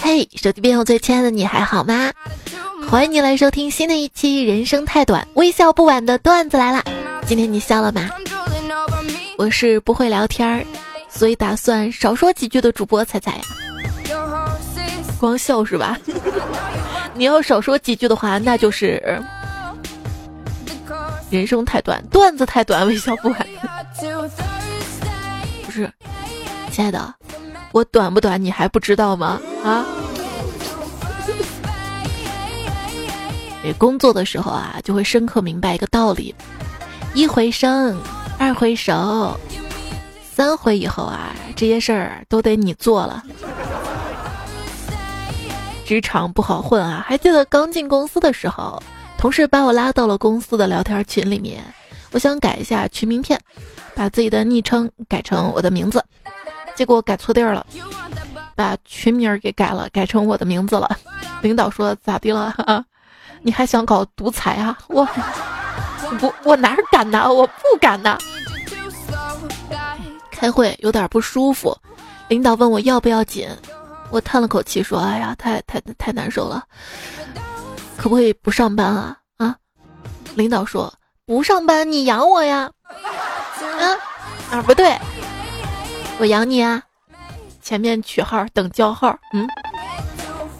嘿，手机边我最亲爱的你还好吗？欢迎你来收听新的一期《人生太短，微笑不晚》的段子来了。今天你笑了吗？我是不会聊天儿，所以打算少说几句的主播彩彩呀。光笑是吧？你要少说几句的话，那就是人生太短，段子太短，微笑不晚。不是，亲爱的，我短不短你还不知道吗？啊？你工作的时候啊，就会深刻明白一个道理：一回生，二回熟，三回以后啊，这些事儿都得你做了。职场不好混啊！还记得刚进公司的时候，同事把我拉到了公司的聊天群里面，我想改一下群名片，把自己的昵称改成我的名字，结果改错地儿了，把群名给改了，改成我的名字了。领导说咋的了？你还想搞独裁啊？我不，我哪敢呐？我不敢呐！开会有点不舒服，领导问我要不要紧。我叹了口气说：“哎呀，太太太难受了，可不可以不上班啊？”啊，领导说：“不上班你养我呀？”啊，哪不对？我养你啊！前面取号等叫号。嗯，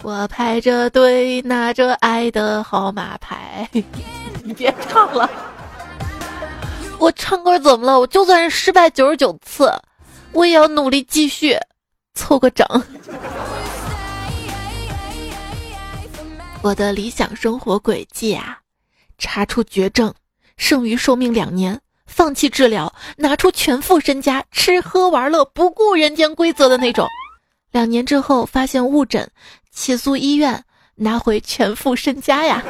我排着队拿着爱的号码牌。你别唱了，我唱歌怎么了？我就算是失败九十九次，我也要努力继续。凑个整。我的理想生活轨迹啊，查出绝症，剩余寿命两年，放弃治疗，拿出全副身家，吃喝玩乐，不顾人间规则的那种。两年之后发现误诊，起诉医院，拿回全副身家呀。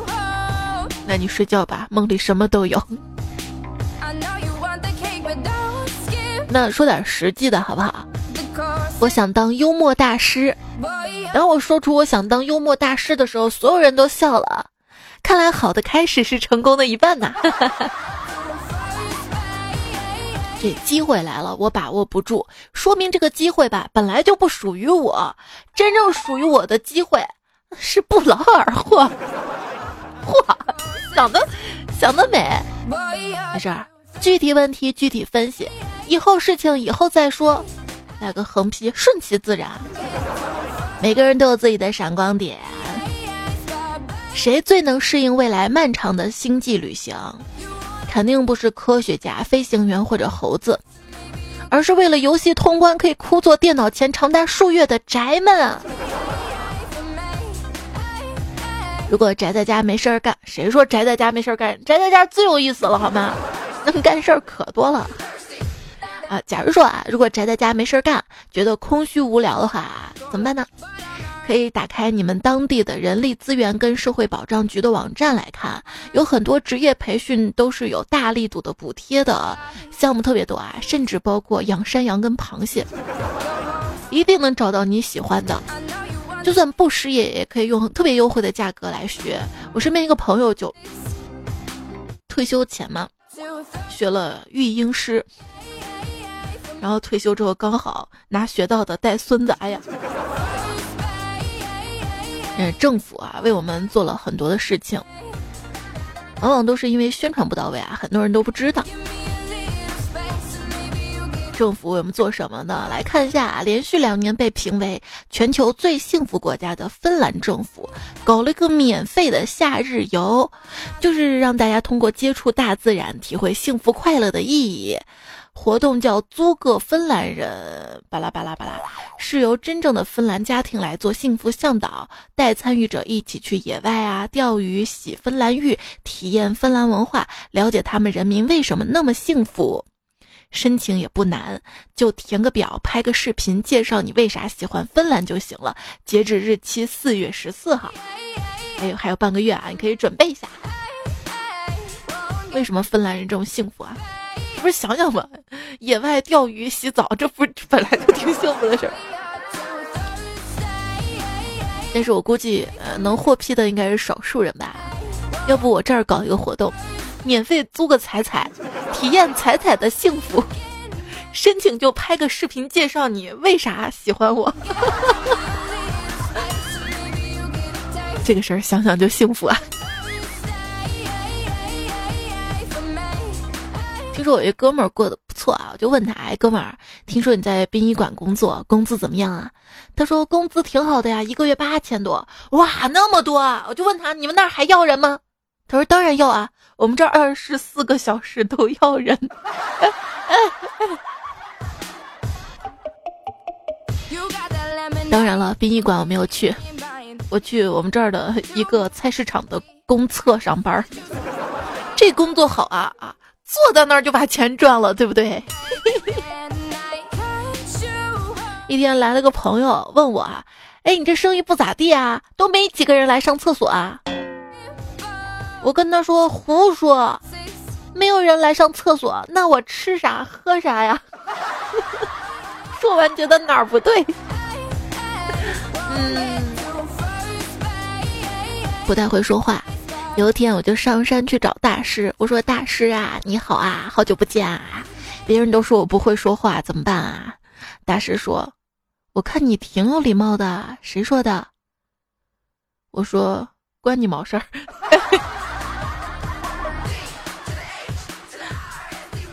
那你睡觉吧，梦里什么都有。那说点实际的好不好？我想当幽默大师。当我说出我想当幽默大师的时候，所有人都笑了。看来好的开始是成功的一半呐。这机会来了，我把握不住，说明这个机会吧本来就不属于我。真正属于我的机会是不劳而获。嚯，想的想得美。没事儿，具体问题具体分析。以后事情以后再说，来个横批，顺其自然。每个人都有自己的闪光点，谁最能适应未来漫长的星际旅行？肯定不是科学家、飞行员或者猴子，而是为了游戏通关可以枯坐电脑前长达数月的宅们。如果宅在家没事儿干，谁说宅在家没事儿干？宅在家最有意思了，好吗？能干事儿可多了。啊，假如说啊，如果宅在家没事儿干，觉得空虚无聊的话，怎么办呢？可以打开你们当地的人力资源跟社会保障局的网站来看，有很多职业培训都是有大力度的补贴的，项目特别多啊，甚至包括养山羊跟螃蟹，一定能找到你喜欢的。就算不失业，也可以用特别优惠的价格来学。我身边一个朋友就退休前嘛，学了育婴师。然后退休之后刚好拿学到的带孙子，哎呀，政府啊为我们做了很多的事情，往往都是因为宣传不到位啊，很多人都不知道。政府为我们做什么呢？来看一下，连续两年被评为全球最幸福国家的芬兰政府，搞了一个免费的夏日游，就是让大家通过接触大自然，体会幸福快乐的意义。活动叫租个芬兰人，巴拉巴拉巴拉，是由真正的芬兰家庭来做幸福向导，带参与者一起去野外啊钓鱼、洗芬兰浴，体验芬兰文化，了解他们人民为什么那么幸福。申请也不难，就填个表，拍个视频，介绍你为啥喜欢芬兰就行了。截止日期四月十四号，还有还有半个月啊，你可以准备一下。为什么芬兰人这么幸福啊？不是想想吗，野外钓鱼、洗澡，这不本来就挺幸福的事儿。但是我估计，呃，能获批的应该是少数人吧。要不我这儿搞一个活动，免费租个彩彩，体验彩彩的幸福，申请就拍个视频介绍你为啥喜欢我。这个事儿想想就幸福啊。听说我一哥们儿过得不错啊，我就问他：“哎，哥们儿，听说你在殡仪馆工作，工资怎么样啊？”他说：“工资挺好的呀，一个月八千多。”哇，那么多！啊！我就问他：“你们那儿还要人吗？”他说：“当然要啊，我们这儿二十四个小时都要人。”当然了，殡仪馆我没有去，我去我们这儿的一个菜市场的公厕上班。这工作好啊啊！坐在那儿就把钱赚了，对不对？一天来了个朋友问我啊，哎，你这生意不咋地啊，都没几个人来上厕所啊？我跟他说胡说，没有人来上厕所，那我吃啥喝啥呀？说完觉得哪儿不对？嗯，不太会说话。有一天，我就上山去找大师。我说：“大师啊，你好啊，好久不见啊！别人都说我不会说话，怎么办啊？”大师说：“我看你挺有礼貌的。”谁说的？我说：“关你毛事儿。”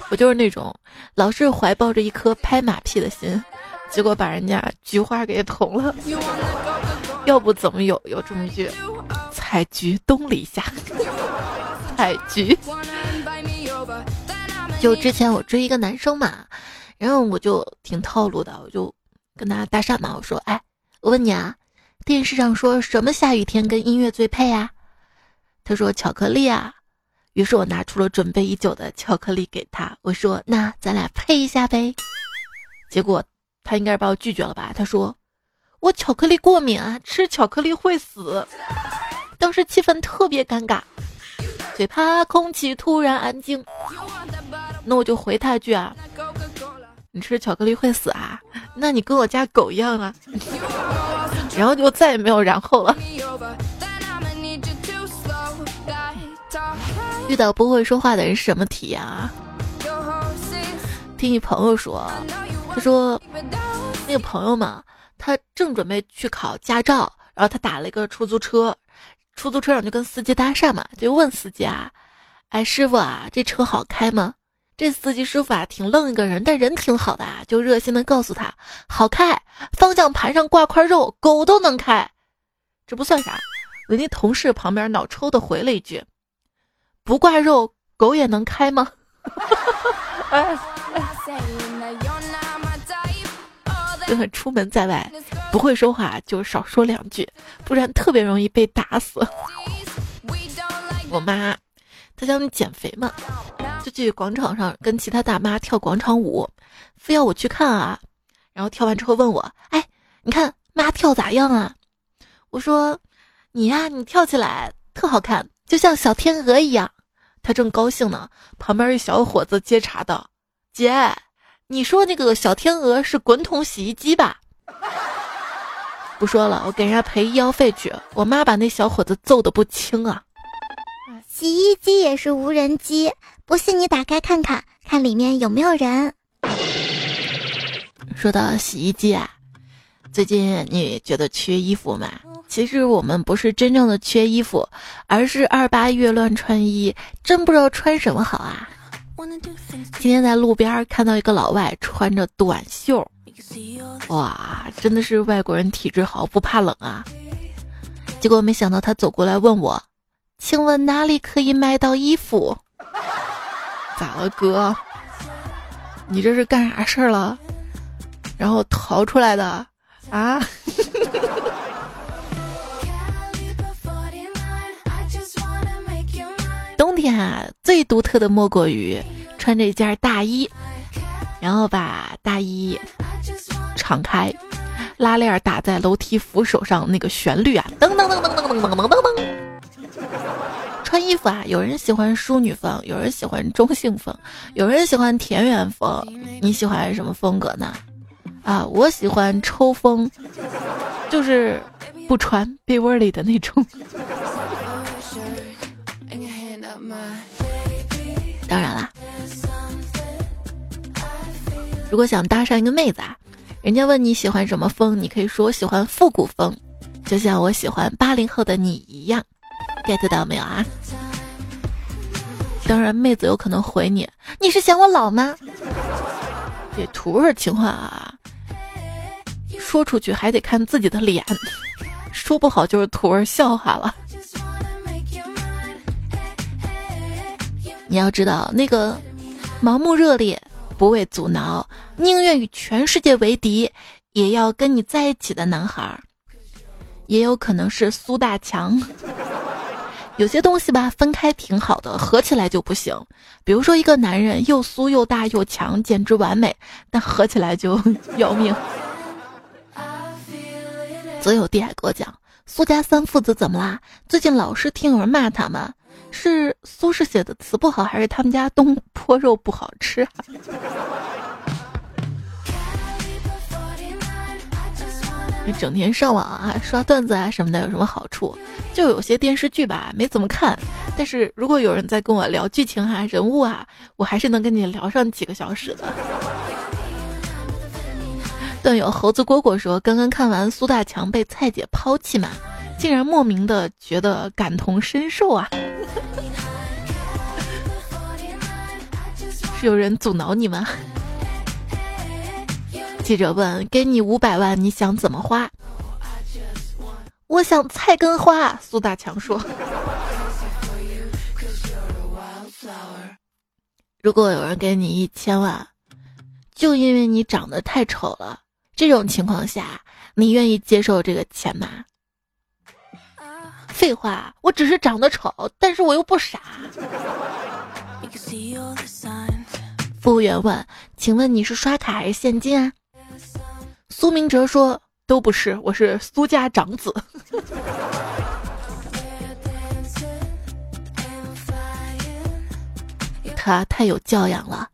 我就是那种老是怀抱着一颗拍马屁的心，结果把人家菊花给捅了。要不怎么有有这么句？采菊东篱下，采菊。就之前我追一个男生嘛，然后我就挺套路的，我就跟他搭讪嘛。我说：“哎，我问你啊，电视上说什么下雨天跟音乐最配呀？”他说：“巧克力啊。”于是我拿出了准备已久的巧克力给他，我说：“那咱俩配一下呗。”结果他应该是把我拒绝了吧？他说：“我巧克力过敏啊，吃巧克力会死。”当时气氛特别尴尬，最怕空气突然安静。那我就回他一句啊：“你吃巧克力会死啊？那你跟我家狗一样啊。”然后就再也没有然后了。遇到不会说话的人是什么体验啊？听一朋友说，他说那个朋友嘛，他正准备去考驾照，然后他打了一个出租车。出租车上就跟司机搭讪嘛，就问司机啊，哎师傅啊，这车好开吗？这司机师傅啊挺愣一个人，但人挺好的啊，就热心的告诉他好开，方向盘上挂块肉，狗都能开。这不算啥，人家同事旁边脑抽的回了一句，不挂肉，狗也能开吗？哎就很出门在外，不会说话就少说两句，不然特别容易被打死。我妈，她想减肥嘛，就去广场上跟其他大妈跳广场舞，非要我去看啊。然后跳完之后问我：“哎，你看妈跳咋样啊？”我说：“你呀，你跳起来特好看，就像小天鹅一样。”她正高兴呢，旁边一小伙子接茬道：“姐。”你说那个小天鹅是滚筒洗衣机吧？不说了，我给人家赔医药费去。我妈把那小伙子揍得不轻啊！洗衣机也是无人机，不信你打开看看，看里面有没有人。说到洗衣机啊，最近你觉得缺衣服吗？其实我们不是真正的缺衣服，而是二八月乱穿衣，真不知道穿什么好啊。今天在路边看到一个老外穿着短袖，哇，真的是外国人体质好，不怕冷啊！结果没想到他走过来问我：“请问哪里可以买到衣服？”咋了，哥？你这是干啥事儿了？然后逃出来的啊？冬天啊，最独特的莫过于穿着一件大衣，然后把大衣敞开，拉链打在楼梯扶手上，那个旋律啊，噔噔噔噔噔噔噔噔噔噔。穿衣服啊，有人喜欢淑女风，有人喜欢中性风，有人喜欢田园风，你喜欢什么风格呢？啊，我喜欢抽风，就是不穿被窝里的那种。当然啦，如果想搭上一个妹子啊，人家问你喜欢什么风，你可以说我喜欢复古风，就像我喜欢八零后的你一样，get 到没有啊？当然，妹子有可能回你，你是嫌我老吗？这图儿情话啊，说出去还得看自己的脸，说不好就是图儿笑话了。你要知道，那个盲目热烈、不畏阻挠、宁愿与全世界为敌，也要跟你在一起的男孩，也有可能是苏大强。有些东西吧，分开挺好的，合起来就不行。比如说，一个男人又酥又大又强，简直完美，但合起来就要命。则有弟还给我讲，苏家三父子怎么啦？最近老是听有人骂他们，是苏轼写的词不好，还是他们家东坡肉不好吃？你整天上网啊，刷段子啊什么的，有什么好处？就有些电视剧吧，没怎么看。但是如果有人在跟我聊剧情啊、人物啊，我还是能跟你聊上几个小时的。段友猴子蝈蝈说，刚刚看完苏大强被蔡姐抛弃嘛，竟然莫名的觉得感同身受啊！是有人阻挠你吗？记者问：“给你五百万，你想怎么花？”我想菜根花。苏大强说：“如果有人给你一千万，就因为你长得太丑了，这种情况下，你愿意接受这个钱吗？”废话，我只是长得丑，但是我又不傻。服务员问：“请问你是刷卡还是现金啊？”苏明哲说：“都不是，我是苏家长子。他太有教养了，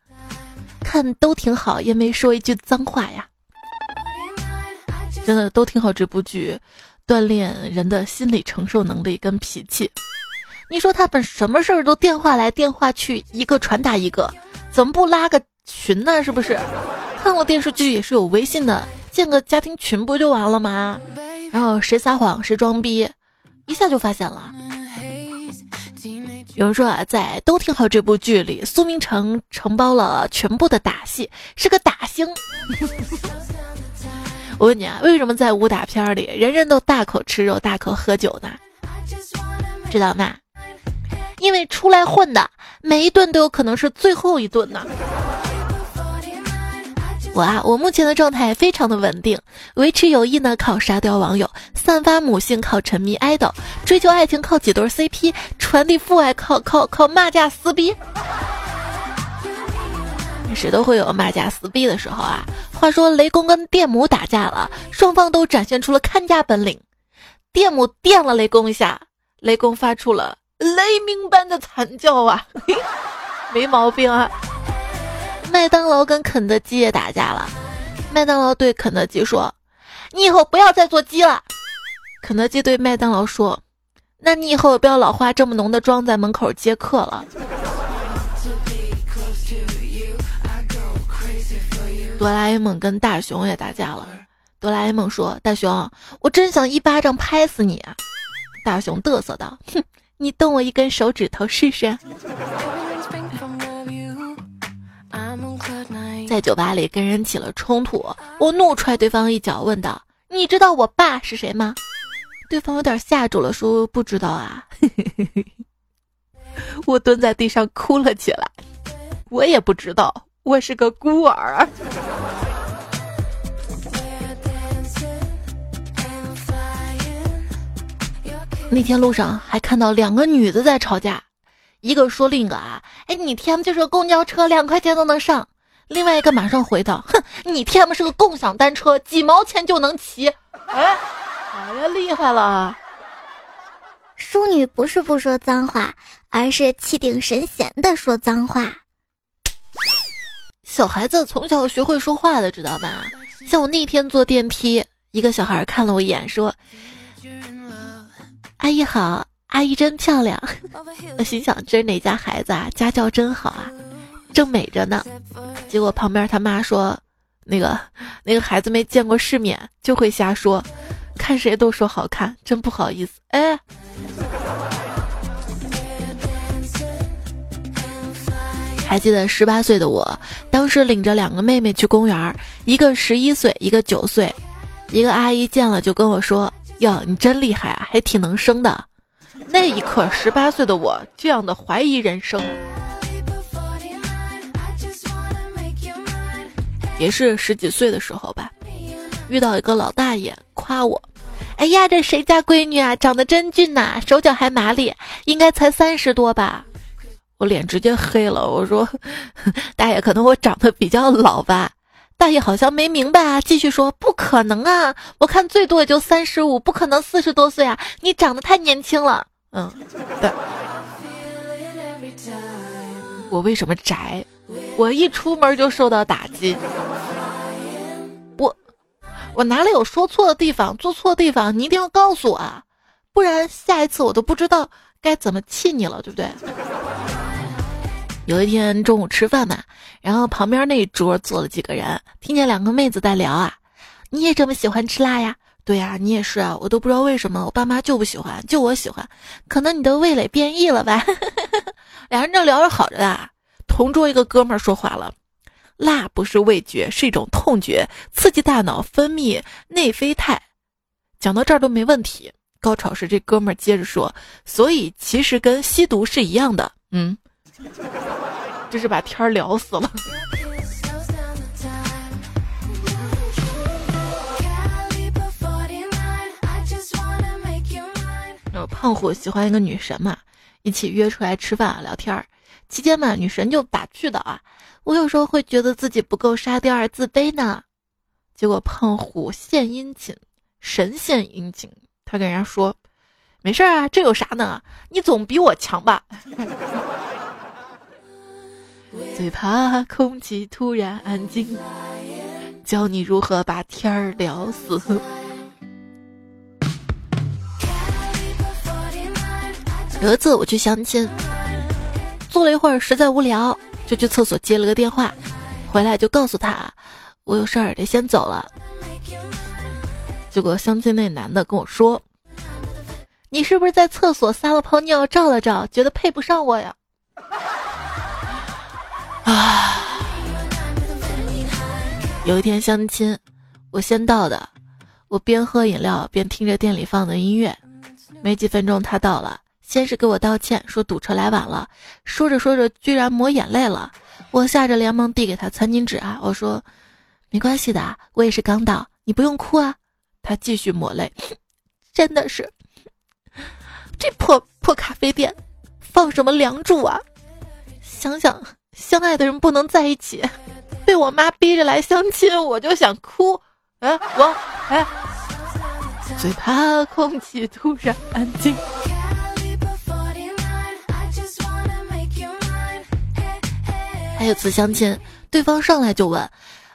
看都挺好，也没说一句脏话呀。真的都挺好，这部剧锻炼人的心理承受能力跟脾气。你说他们什么事儿都电话来电话去，一个传达一个，怎么不拉个群呢？是不是？看过电视剧也是有微信的。”建个家庭群不就完了吗？然后谁撒谎谁装逼，一下就发现了。有人说啊，在都挺好这部剧里，苏明成承包了全部的打戏，是个打星。我问你啊，为什么在武打片里人人都大口吃肉、大口喝酒呢？知道吗？因为出来混的每一顿都有可能是最后一顿呢。我啊，我目前的状态非常的稳定，维持友谊呢靠沙雕网友，散发母性靠沉迷 idol，，追求爱情靠几对 CP，传递父爱靠靠靠骂架撕逼。谁都会有骂架撕逼的时候啊。话说雷公跟电母打架了，双方都展现出了看家本领，电母电了雷公一下，雷公发出了雷鸣般的惨叫啊，没毛病啊。麦当劳跟肯德基也打架了，麦当劳对肯德基说：“你以后不要再做鸡了。”肯德基对麦当劳说：“那你以后不要老化这么浓的妆在门口接客了。”哆啦 A 梦跟大雄也打架了，哆啦 A 梦说：“大雄，我真想一巴掌拍死你！”大雄嘚瑟道：“哼，你动我一根手指头试试。”在酒吧里跟人起了冲突，我怒踹对方一脚，问道：“你知道我爸是谁吗？”对方有点吓住了，说：“不知道啊。”我蹲在地上哭了起来。我也不知道，我是个孤儿。那天路上还看到两个女的在吵架，一个说另一个啊，哎，你 T M 就是个公交车，两块钱都能上。另外一个马上回道：“哼，你 T M 是个共享单车，几毛钱就能骑。”哎，哎呀，厉害了！淑女不是不说脏话，而是气定神闲的说脏话。小孩子从小学会说话的，知道吧？像我那天坐电梯，一个小孩看了我一眼，说：“阿姨好，阿姨真漂亮。”我心想：这是哪家孩子啊？家教真好啊！正美着呢，结果旁边他妈说：“那个那个孩子没见过世面，就会瞎说，看谁都说好看，真不好意思。哎，还记得十八岁的我，当时领着两个妹妹去公园，一个十一岁，一个九岁，一个阿姨见了就跟我说：“哟，你真厉害啊，还挺能生的。”那一刻，十八岁的我这样的怀疑人生。也是十几岁的时候吧，遇到一个老大爷夸我：“哎呀，这谁家闺女啊，长得真俊呐，手脚还麻利，应该才三十多吧？”我脸直接黑了，我说：“ 大爷，可能我长得比较老吧？”大爷好像没明白啊，继续说：“不可能啊，我看最多也就三十五，不可能四十多岁啊，你长得太年轻了。”嗯，对。我为什么宅？我一出门就受到打击。我我哪里有说错的地方，做错的地方，你一定要告诉我啊，不然下一次我都不知道该怎么气你了，对不对？有一天中午吃饭嘛，然后旁边那桌坐了几个人，听见两个妹子在聊啊，你也这么喜欢吃辣呀？对呀，你也是啊，我都不知道为什么我爸妈就不喜欢，就我喜欢，可能你的味蕾变异了吧？俩人正聊着好着的。同桌一个哥们儿说话了：“辣不是味觉，是一种痛觉，刺激大脑分泌内啡肽。”讲到这儿都没问题。高潮时，这哥们儿接着说：“所以其实跟吸毒是一样的。”嗯，这是把天儿聊死了。胖虎喜欢一个女神嘛，一起约出来吃饭啊，聊天儿。期间嘛，女神就打趣的啊，我有时候会觉得自己不够沙雕而自卑呢。结果胖虎献殷勤，神献殷勤，他跟人家说：“没事啊，这有啥呢？你总比我强吧？”最怕空气突然安静，教你如何把天儿聊死。有一次我去相亲。坐了一会儿，实在无聊，就去厕所接了个电话，回来就告诉他，我有事儿得先走了。结果相亲那男的跟我说：“你是不是在厕所撒了泡尿照了照，觉得配不上我呀？”啊！有一天相亲，我先到的，我边喝饮料边听着店里放的音乐，没几分钟他到了。先是给我道歉，说堵车来晚了，说着说着居然抹眼泪了，我吓着连忙递给他餐巾纸啊，我说没关系的，我也是刚到，你不用哭啊。他继续抹泪，真的是这破破咖啡店放什么梁祝啊？想想相爱的人不能在一起，被我妈逼着来相亲，我就想哭。哎，我哎，最怕空气突然安静。还有次相亲，对方上来就问：“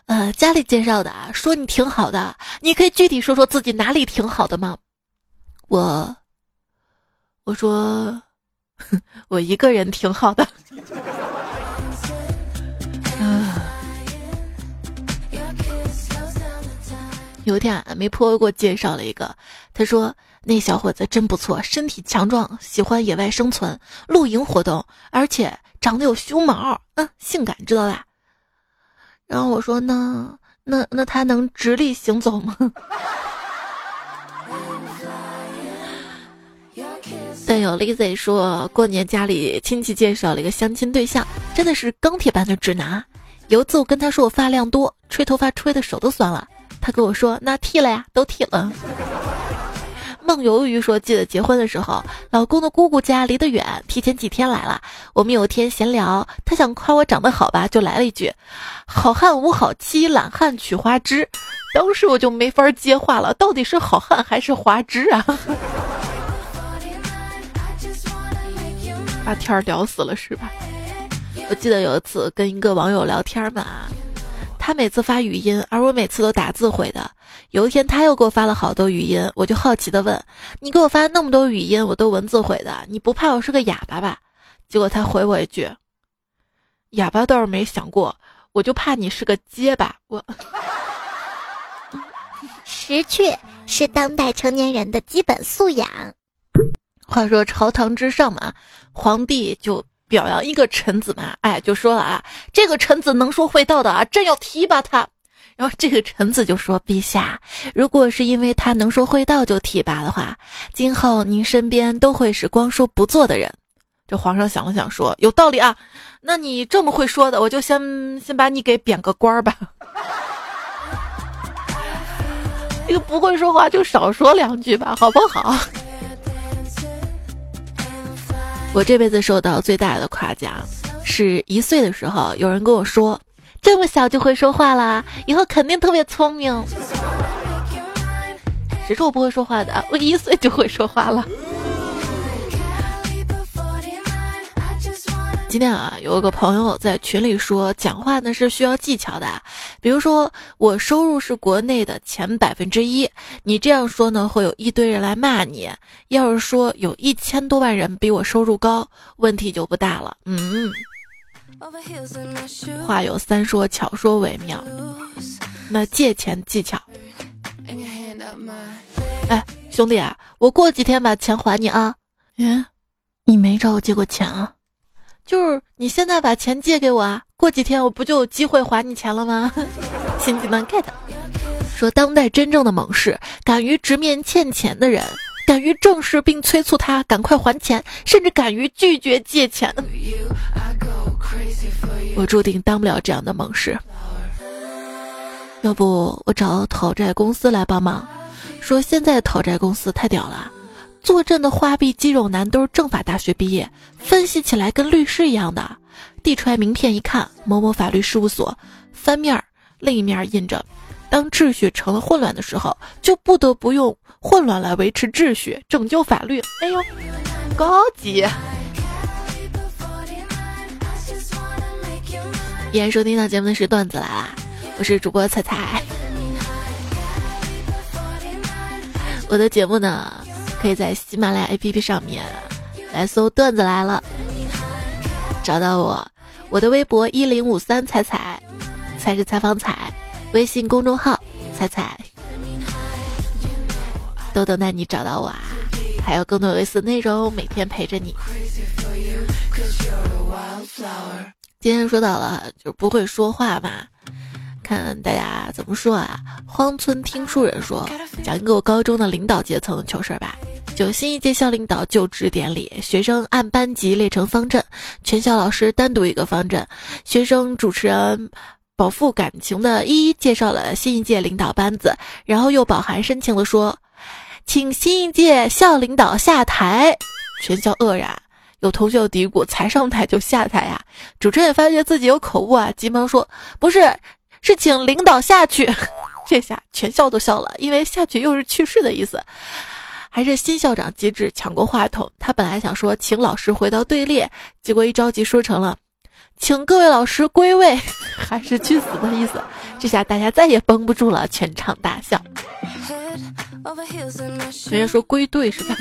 呃，家里介绍的啊，说你挺好的，你可以具体说说自己哪里挺好的吗？”我我说：“ 我一个人挺好的。”有一天啊，媒婆给我介绍了一个，他说那小伙子真不错，身体强壮，喜欢野外生存、露营活动，而且。长得有胸毛，嗯，性感，知道吧？然后我说，那那那他能直立行走吗？但有 Lizzy 说过年家里亲戚介绍了一个相亲对象，真的是钢铁般的直男。有一次我跟他说我发量多，吹头发吹的手都酸了，他跟我说那剃了呀，都剃了。梦游鱼说：“记得结婚的时候，老公的姑姑家离得远，提前几天来了。我们有天闲聊，他想夸我长得好吧，就来了一句：‘好汉无好妻，懒汉娶花枝。’当时我就没法接话了，到底是好汉还是花枝啊？把天儿聊死了是吧？我记得有一次跟一个网友聊天嘛。”他每次发语音，而我每次都打字回的。有一天他又给我发了好多语音，我就好奇的问：“你给我发那么多语音，我都文字回的，你不怕我是个哑巴吧？”结果他回我一句：“哑巴倒是没想过，我就怕你是个结巴。我 识趣是当代成年人的基本素养。话说朝堂之上嘛，皇帝就表扬一个臣子嘛，哎，就说了啊，这个臣子能说会道的啊，朕要提拔他。然后这个臣子就说：“陛下，如果是因为他能说会道就提拔的话，今后您身边都会是光说不做的人。”这皇上想了想说：“有道理啊，那你这么会说的，我就先先把你给贬个官儿吧。这个不会说话就少说两句吧，好不好？”我这辈子受到最大的夸奖，是一岁的时候，有人跟我说。这么小就会说话啦，以后肯定特别聪明。谁说我不会说话的？我一岁就会说话了。今天啊，有个朋友在群里说，讲话呢是需要技巧的。比如说，我收入是国内的前百分之一，你这样说呢，会有一堆人来骂你。要是说有一千多万人比我收入高，问题就不大了。嗯。话有三说，巧说为妙。那借钱技巧。哎，兄弟啊，我过几天把钱还你啊。嗯，你没找我借过钱啊？就是你现在把钱借给我啊，过几天我不就有机会还你钱了吗？新技能 get。说当代真正的猛士，敢于直面欠钱的人，敢于正视并催促他赶快还钱，甚至敢于拒绝借钱。我注定当不了这样的猛士，要不我找讨债公司来帮忙。说现在讨债公司太屌了，坐镇的花臂肌肉男都是政法大学毕业，分析起来跟律师一样的。递出来名片一看，某某法律事务所，翻面儿另一面印着：当秩序成了混乱的时候，就不得不用混乱来维持秩序，拯救法律。哎呦，高级！依然收听到节目的是段子来啦，我是主播彩彩。我的节目呢，可以在喜马拉雅 APP 上面来搜“段子来了”，找到我。我的微博一零五三彩彩，才是采访彩。微信公众号彩彩，都等待你找到我啊！还有更多有意思的内容，每天陪着你。今天说到了，就是不会说话嘛，看大家怎么说啊？荒村听书人说，讲一个我高中的领导阶层的糗事吧。就新一届校领导就职典礼，学生按班级列成方阵，全校老师单独一个方阵，学生主持人饱腹感情的一一介绍了新一届领导班子，然后又饱含深情的说，请新一届校领导下台，全校愕然。有同学嘀咕：“才上台就下台呀？”主持人也发觉自己有口误啊，急忙说：“不是，是请领导下去。”这下全校都笑了，因为下去又是去世的意思。还是新校长机智，抢过话筒。他本来想说请老师回到队列，结果一着急说成了请各位老师归位，还是去死的意思。这下大家再也绷不住了，全场大笑。人家说归队是吧？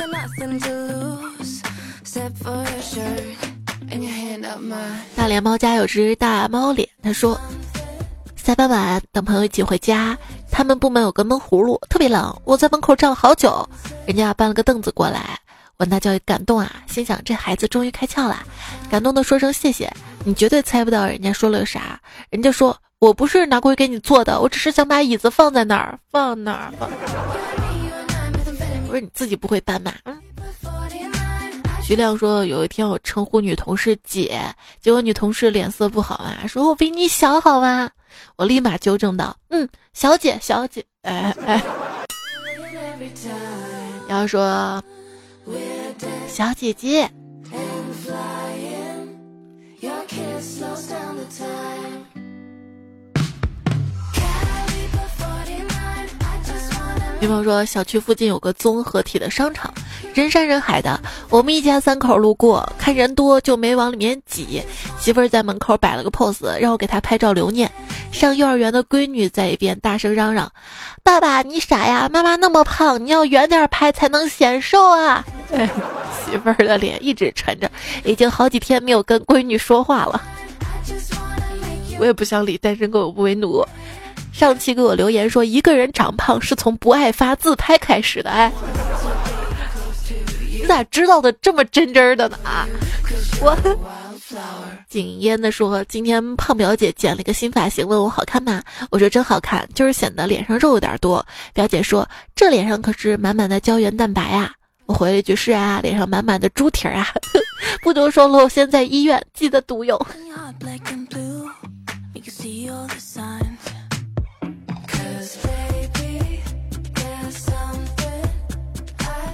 大脸猫家有只大猫脸，他说：下班晚等朋友一起回家，他们部门有个闷葫芦，特别冷，我在门口站了好久，人家搬了个凳子过来，我那叫感动啊，心想这孩子终于开窍了，感动的说声谢谢。你绝对猜不到人家说了啥，人家说我不是拿过去给你坐的，我只是想把椅子放在那儿，放那儿。不是你自己不会搬吗？徐亮说：“有一天我称呼女同事姐，结果女同事脸色不好啊，说我比你小好吗？我立马纠正道：嗯，小姐，小姐。哎哎，要说小姐姐。”女朋友说，小区附近有个综合体的商场，人山人海的。我们一家三口路过，看人多就没往里面挤。媳妇儿在门口摆了个 pose，让我给她拍照留念。上幼儿园的闺女在一边大声嚷嚷：“爸爸，你傻呀？妈妈那么胖，你要远点拍才能显瘦啊！”媳妇儿的脸一直沉着，已经好几天没有跟闺女说话了。我也不想理单身狗不为奴。上期给我留言说一个人长胖是从不爱发自拍开始的，哎，你咋知道的这么真真的呢？啊，我景烟的说今天胖表姐剪了一个新发型，问我好看吗？我说真好看，就是显得脸上肉有点多。表姐说这脸上可是满满的胶原蛋白啊。我回了一句是啊，脸上满满的猪蹄儿啊。不多说了，我现在医院，记得独用。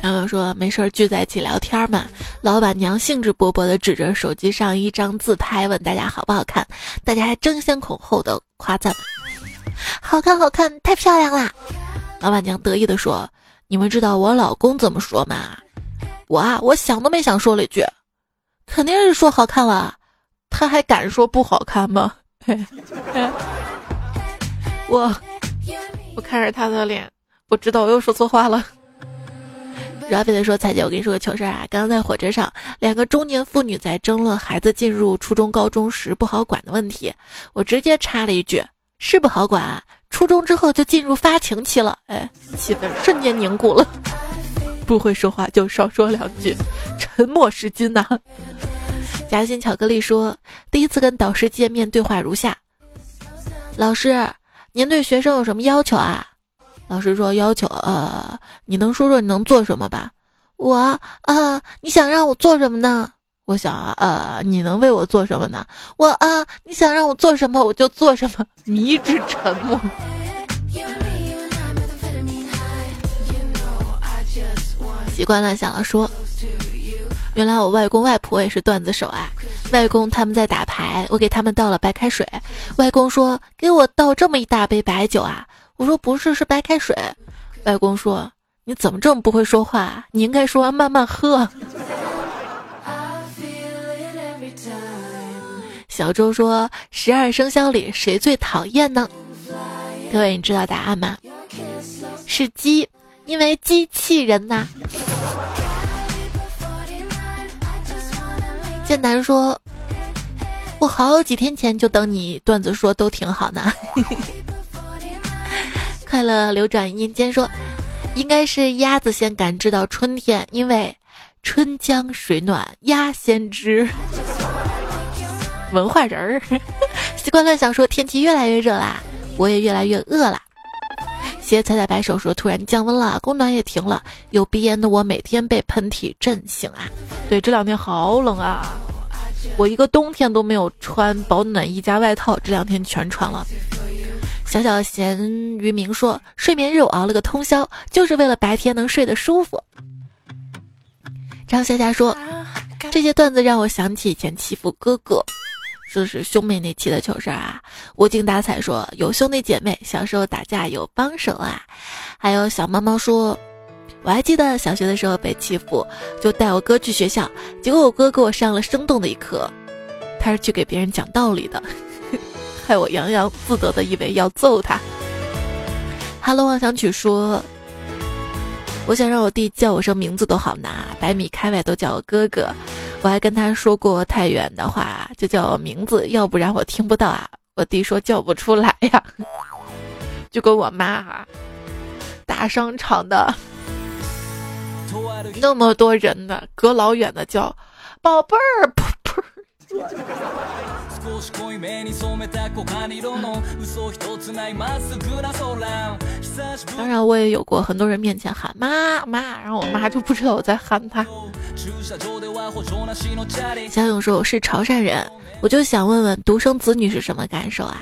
然后说没事儿聚在一起聊天嘛，老板娘兴致勃勃地指着手机上一张自拍问大家好不好看，大家还争先恐后的夸赞，好看好看，太漂亮啦！老板娘得意地说：“你们知道我老公怎么说吗？我啊，我想都没想说了一句，肯定是说好看了，他还敢说不好看吗？” 我我看着他的脸，我知道我又说错话了。饶菲的说：“彩姐，我跟你说个糗事啊！刚刚在火车上，两个中年妇女在争论孩子进入初中、高中时不好管的问题。我直接插了一句：是不好管啊，初中之后就进入发情期了。哎，气氛瞬间凝固了。不会说话就少说两句，沉默是金呐。”夹心巧克力说：“第一次跟导师见面，对话如下：老师，您对学生有什么要求啊？”老师说：“要求，呃，你能说说你能做什么吧？我，啊，你想让我做什么呢？我想，呃，你能为我做什么呢？我，啊，你想让我做什么，我就做什么。”迷之沉默。习惯了，想了说：“原来我外公外婆也是段子手啊！外公他们在打牌，我给他们倒了白开水。外公说：‘给我倒这么一大杯白酒啊！’”我说不是，是白开水。外公说：“你怎么这么不会说话？你应该说慢慢喝。”小周说：“十二生肖里谁最讨厌呢？”各位，你知道答案吗？是鸡，因为机器人呐。剑南说：“我好几天前就等你段子说都挺好呢。”快乐流转阴间说，应该是鸭子先感知到春天，因为春江水暖鸭先知。文化人儿，习惯乱想说天气越来越热啦，我也越来越饿啦。斜踩踩摆手说突然降温了，供暖也停了，有鼻炎的我每天被喷嚏震醒啊。对，这两天好冷啊，我一个冬天都没有穿保暖衣加外套，这两天全穿了。小小咸鱼明说：“睡眠日我熬了个通宵，就是为了白天能睡得舒服。”张夏夏说：“这些段子让我想起以前欺负哥哥，就是兄妹那期的糗事啊。”无精打采说：“有兄弟姐妹，小时候打架有帮手啊。”还有小猫猫说：“我还记得小学的时候被欺负，就带我哥去学校，结果我哥给我上了生动的一课，他是去给别人讲道理的。”害我洋洋自得的以为要揍他。Hello，妄想曲说：“我想让我弟叫我声名字都好拿，百米开外都叫我哥哥。我还跟他说过太远的话就叫我名字，要不然我听不到啊。”我弟说叫不出来呀，就跟我妈哈，大商场的那么多人呢，隔老远的叫宝贝儿，当然，我也有过很多人面前喊妈妈，然后我妈就不知道我在喊她。小勇说我是潮汕人，我就想问问独生子女是什么感受啊？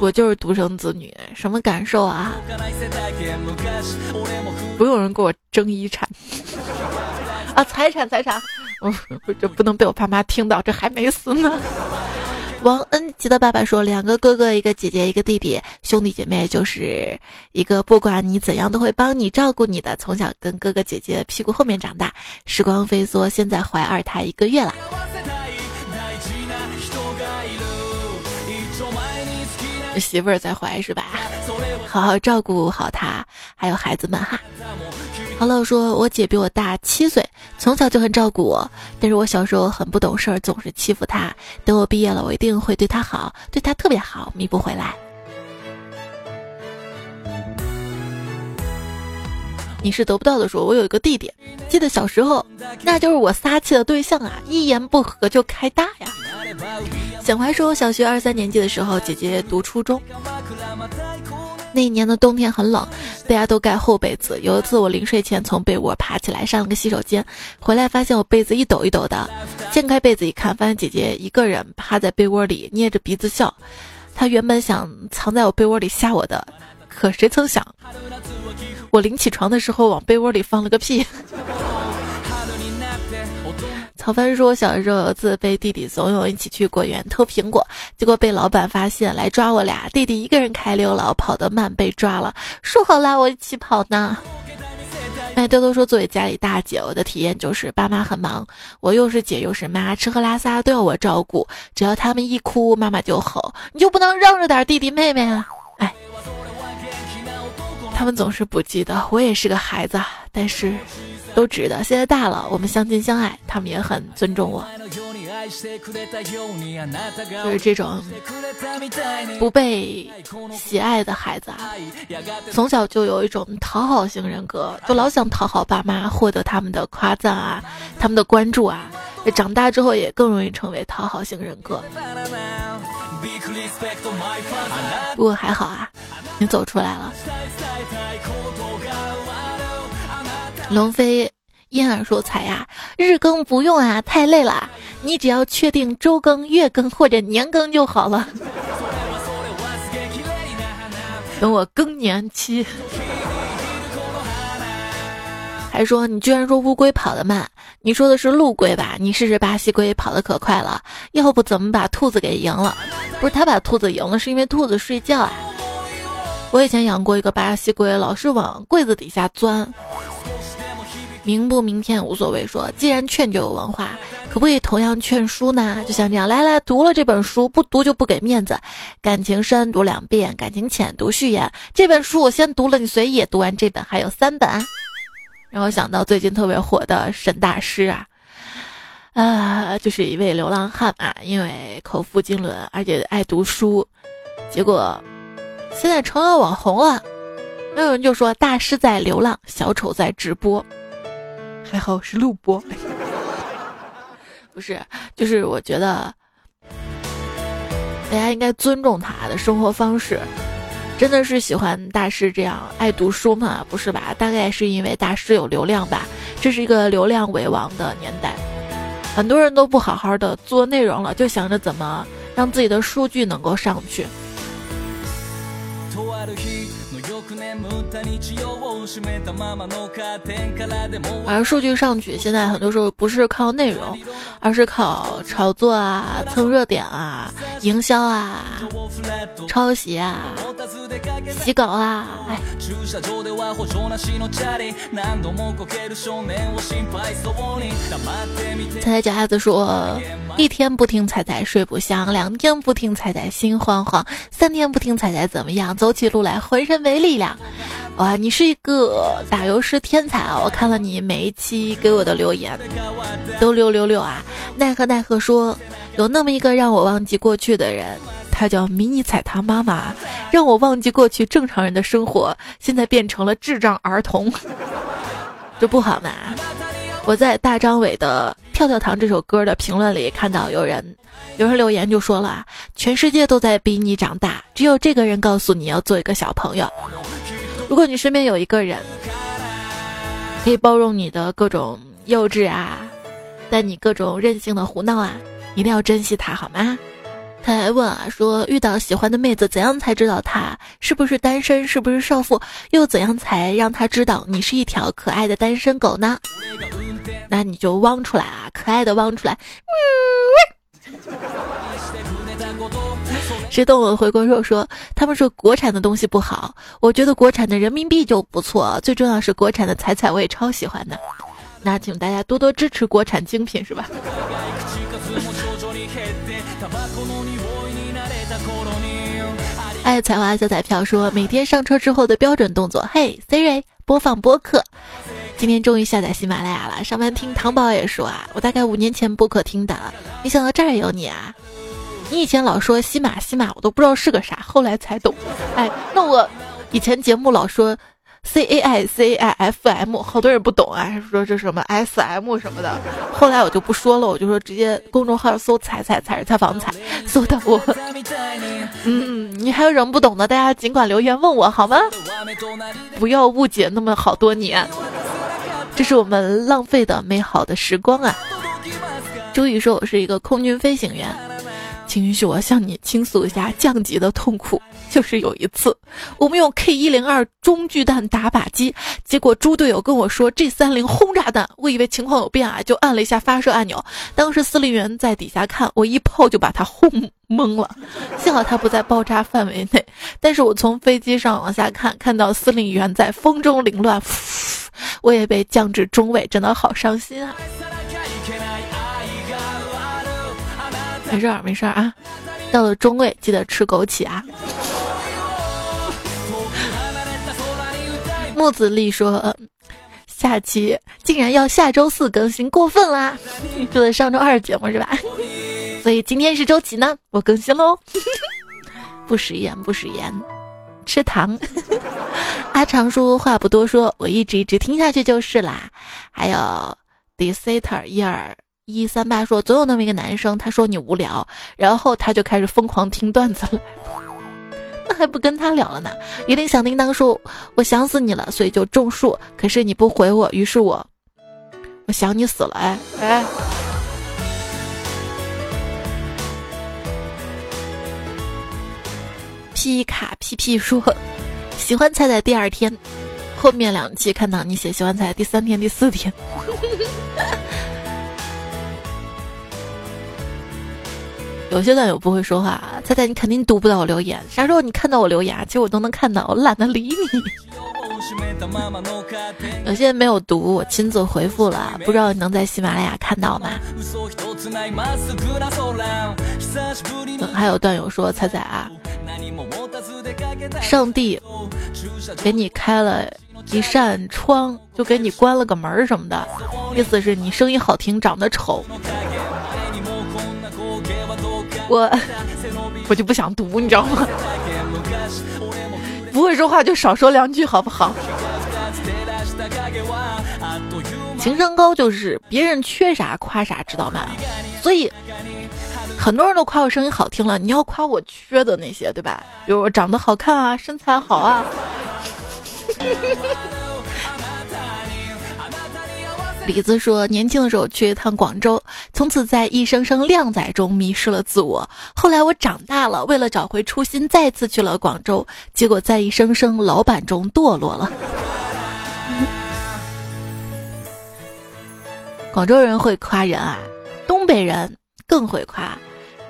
我就是独生子女，什么感受啊？不用人给我争遗产啊，财产财产。这不能被我爸妈听到，这还没死呢。王恩吉的爸爸说：“两个哥哥，一个姐姐，一个弟弟，兄弟姐妹就是一个不管你怎样都会帮你照顾你的。从小跟哥哥姐姐屁股后面长大，时光飞梭，现在怀二胎一个月了。媳妇儿在怀是吧？好好照顾好他，还有孩子们哈。”好了，说我姐比我大七岁，从小就很照顾我，但是我小时候很不懂事儿，总是欺负她。等我毕业了，我一定会对她好，对她特别好，弥补回来。你是得不到的。说，我有一个弟弟，记得小时候，那就是我撒气的对象啊，一言不合就开大呀。小怀说，小学二三年级的时候，姐姐读初中，那一年的冬天很冷，大家都盖厚被子。有一次，我临睡前从被窝爬起来上了个洗手间，回来发现我被子一抖一抖的，掀开被子一看，发现姐姐一个人趴在被窝里捏着鼻子笑。她原本想藏在我被窝里吓我的，可谁曾想。我临起床的时候往被窝里放了个屁。曹帆说，小时候有次被弟弟怂恿一起去果园偷苹果，结果被老板发现来抓我俩，弟弟一个人开溜了，跑得慢被抓了。说好拉我一起跑呢。哎，多多说，作为家里大姐，我的体验就是爸妈很忙，我又是姐又是妈，吃喝拉撒都要我照顾，只要他们一哭，妈妈就吼，你就不能让着点弟弟妹妹了？哎。他们总是不记得我也是个孩子，但是都值得。现在大了，我们相亲相爱，他们也很尊重我。就是这种不被喜爱的孩子啊，从小就有一种讨好型人格，就老想讨好爸妈，获得他们的夸赞啊，他们的关注啊。长大之后也更容易成为讨好型人格。不过还好啊，你走出来了。龙飞因而说：“彩呀，日更不用啊，太累了。你只要确定周更、月更或者年更就好了。等我更年期。”还说你居然说乌龟跑得慢，你说的是陆龟吧？你试试巴西龟跑得可快了，要不怎么把兔子给赢了？不是他把兔子赢了，是因为兔子睡觉啊。我以前养过一个巴西龟，老是往柜子底下钻。明不明天无所谓，说既然劝就有文化，可不可以同样劝书呢？就像这样，来来，读了这本书，不读就不给面子。感情深读两遍，感情浅读序言。这本书我先读了，你随意读完这本，还有三本。然后想到最近特别火的沈大师啊，啊，就是一位流浪汉嘛，因为口腹经纶，而且爱读书，结果现在成了网红了。有人就说大师在流浪，小丑在直播，还好是录播，不是，就是我觉得大家应该尊重他的生活方式。真的是喜欢大师这样爱读书吗？不是吧？大概是因为大师有流量吧。这是一个流量为王的年代，很多人都不好好的做内容了，就想着怎么让自己的数据能够上去。而数据上去，现在很多时候不是靠内容，而是靠炒作啊、蹭热点啊、营销啊、抄袭啊、洗稿啊。哎，彩彩脚丫子说：一天不听彩彩睡不香，两天不听彩彩心慌慌，三天不听彩彩怎么样？走起路来浑身没力力量。哇，你是一个打油诗天才啊！我看了你每一期给我的留言，都六六六啊！奈何奈何说，有那么一个让我忘记过去的人，他叫迷你彩他妈妈，让我忘记过去正常人的生活，现在变成了智障儿童，这不好嘛？我在大张伟的《跳跳糖》这首歌的评论里看到有人，有人留言就说了，全世界都在逼你长大，只有这个人告诉你要做一个小朋友。如果你身边有一个人，可以包容你的各种幼稚啊，但你各种任性的胡闹啊，一定要珍惜他，好吗？他还问啊，说遇到喜欢的妹子，怎样才知道她是不是单身，是不是少妇？又怎样才让她知道你是一条可爱的单身狗呢？那你就汪出来啊，可爱的汪出来。谁动我回锅肉说，他们说国产的东西不好，我觉得国产的人民币就不错，最重要是国产的彩彩我也超喜欢的。那请大家多多支持国产精品，是吧？爱彩华小彩票说，每天上车之后的标准动作，嘿 Siri 播放播客。今天终于下载喜马拉雅了，上班听糖宝也说啊，我大概五年前播客听的，没想到这儿也有你啊！你以前老说西马西马，我都不知道是个啥，后来才懂。哎，那我以前节目老说 C A I C A I F M，好多人不懂啊，说这什么 S M 什么的。后来我就不说了，我就说直接公众号搜“彩彩彩是采访彩”，搜到我。嗯，你还有什么不懂的，大家尽管留言问我好吗？不要误解那么好多年，这是我们浪费的美好的时光啊！朱宇说：“我是一个空军飞行员。”请允许我向你倾诉一下降级的痛苦。就是有一次，我们用 K 一零二中距弹打靶机，结果猪队友跟我说 G 三零轰炸弹，我以为情况有变啊，就按了一下发射按钮。当时司令员在底下看，我一炮就把他轰懵了。幸好他不在爆炸范围内，但是我从飞机上往下看，看到司令员在风中凌乱，我也被降至中位，真的好伤心啊。没事儿，没事儿啊。到了中位，记得吃枸杞啊。木子丽说：“下期竟然要下周四更新，过分啦！说的上周二节目是吧？所以今天是周几呢？我更新喽。不食言，不食言，吃糖。阿长说话不多说，我一直一直听下去就是啦。还有 Decitor 一二。”一三八说，总有那么一个男生，他说你无聊，然后他就开始疯狂听段子了，那还不跟他聊了呢？一定响叮当说，我想死你了，所以就种树，可是你不回我，于是我，我想你死了，哎哎。皮卡皮皮说，喜欢猜猜第二天，后面两期看到你写喜欢菜第三天第四天。有些段友不会说话，猜猜你肯定读不到我留言。啥时候你看到我留言，其实我都能看到，我懒得理你。有些没有读，我亲自回复了，不知道你能在喜马拉雅看到吗？还有段友说，猜猜啊，上帝给你开了一扇窗，就给你关了个门什么的，意思是你声音好听，长得丑。我 我就不想读，你知道吗？不会说话就少说两句，好不好？情商高就是别人缺啥夸啥，知道吗？所以很多人都夸我声音好听了，你要夸我缺的那些，对吧？比如我长得好看啊，身材好啊。李子说：“年轻的时候去一趟广州，从此在一声声靓仔中迷失了自我。后来我长大了，为了找回初心，再次去了广州，结果在一声声老板中堕落了。广州人会夸人啊，东北人更会夸。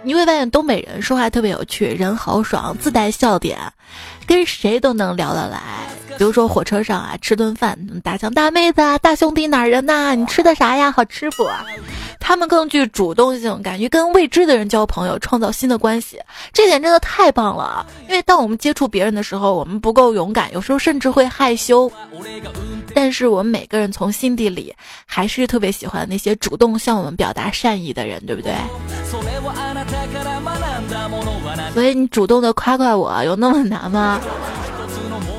你会发现东北人说话特别有趣，人豪爽，自带笑点，跟谁都能聊得来。”比如说火车上啊，吃顿饭，大强大妹子啊，大兄弟哪人呐？你吃的啥呀？好吃不？他们更具主动性，敢于跟未知的人交朋友，创造新的关系，这点真的太棒了。因为当我们接触别人的时候，我们不够勇敢，有时候甚至会害羞。但是我们每个人从心底里还是特别喜欢那些主动向我们表达善意的人，对不对？所以你主动的夸夸我，有那么难吗？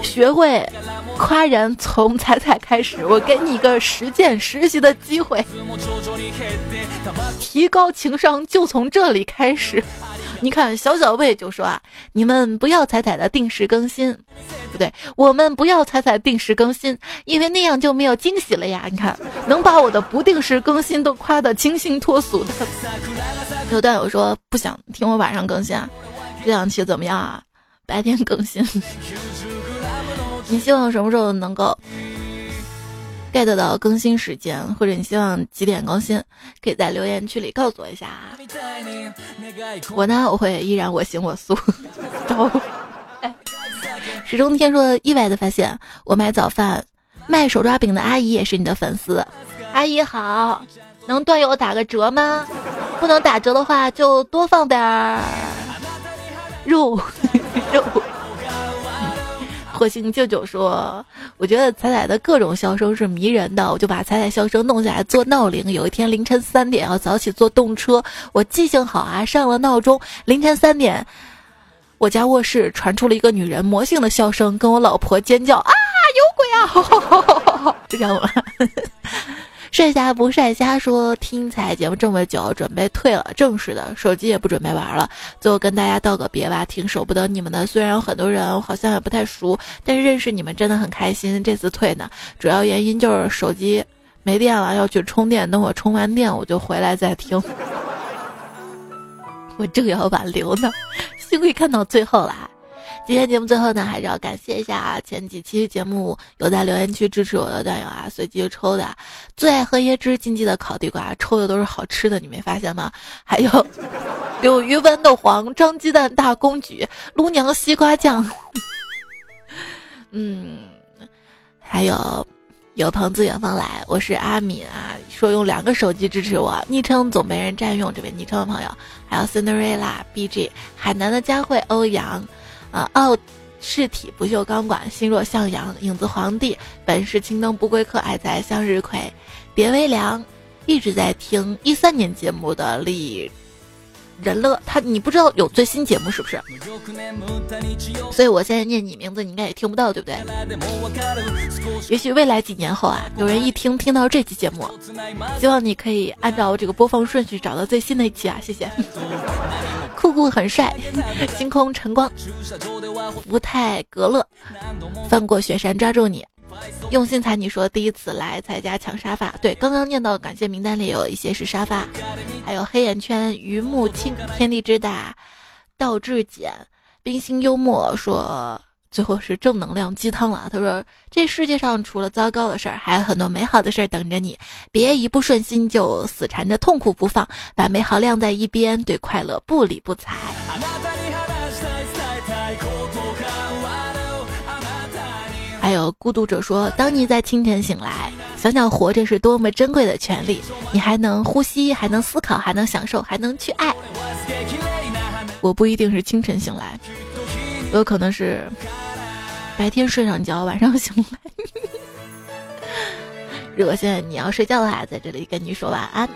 学会夸人，从彩彩开始。我给你一个实践实习的机会，提高情商就从这里开始。你看，小小魏就说啊，你们不要彩彩的定时更新，不对，我们不要彩彩定时更新，因为那样就没有惊喜了呀。你看，能把我的不定时更新都夸得清新脱俗的。有段友说不想听我晚上更新，啊，这两期怎么样啊？白天更新。你希望什么时候能够 get 到更新时间，或者你希望几点更新？可以在留言区里告诉我一下。我呢，我会依然我行我素。始终天说意外的发现，我买早饭卖手抓饼的阿姨也是你的粉丝。阿姨好，能段友打个折吗？不能打折的话，就多放点儿肉肉。火星舅舅说：“我觉得彩彩的各种笑声是迷人的，我就把彩彩笑声弄下来做闹铃。有一天凌晨三点要早起坐动车，我记性好啊，上了闹钟。凌晨三点，我家卧室传出了一个女人魔性的笑声，跟我老婆尖叫啊，有鬼啊！就这样了。”帅虾不帅虾说听彩节目这么久，准备退了，正式的手机也不准备玩了。最后跟大家道个别吧，挺舍不得你们的。虽然有很多人好像也不太熟，但是认识你们真的很开心。这次退呢，主要原因就是手机没电了，要去充电。等我充完电，我就回来再听。我正要挽留呢，幸亏看到最后了。今天节目最后呢，还是要感谢一下前几期节目有在留言区支持我的段友啊，随机抽的最爱喝椰汁禁忌的烤地瓜，抽的都是好吃的，你没发现吗？还有 有鱼豌豆黄、张鸡蛋大公举、卢娘西瓜酱，嗯，还有有朋自远方来，我是阿敏啊，说用两个手机支持我，昵称总被人占用，这位昵称的朋友，还有 Cinderella、BG、海南的佳慧、欧阳。啊！傲视体不锈钢管，心若向阳，影子皇帝，本是青灯不归客，爱在向日葵，别微凉，一直在听一三年节目的李人乐，他你不知道有最新节目是不是？所以我现在念你名字，你应该也听不到，对不对？也许未来几年后啊，有人一听听到这期节目，希望你可以按照这个播放顺序找到最新的一期啊，谢谢。酷酷很帅，星空晨光，福泰格勒，翻过雪山抓住你，用心才你说第一次来才家抢沙发，对，刚刚念到感谢名单里有一些是沙发，还有黑眼圈于木青，天地之大，道至简，冰心幽默说。最后是正能量鸡汤了。他说：“这世界上除了糟糕的事儿，还有很多美好的事儿等着你。别一不顺心就死缠着痛苦不放，把美好晾在一边，对快乐不理不睬。”还有孤独者说：“当你在清晨醒来，想想活着是多么珍贵的权利，你还能呼吸，还能思考，还能享受，还能去爱。”我不一定是清晨醒来，有可能是。白天睡上觉，晚上醒来。如果现在你要睡觉的话，在这里跟你说晚安。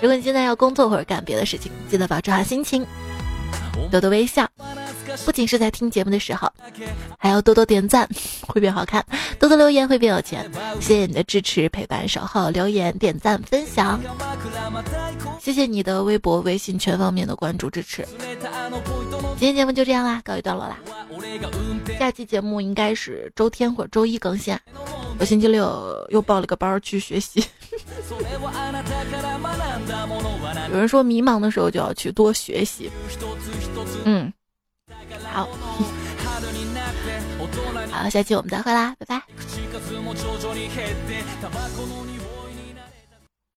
如果你现在要工作或者干别的事情，记得保持好心情，多多微笑。不仅是在听节目的时候，还要多多点赞，会变好看；多多留言，会变有钱。谢谢你的支持、陪伴、守候、留言、点赞、分享。谢谢你的微博、微信全方面的关注支持。今天节目就这样啦，告一段落啦。下期节目应该是周天或者周一更新。我星期六又报了个班去学习。有人说迷茫的时候就要去多学习。嗯。好，好，下期我们再会啦，拜拜。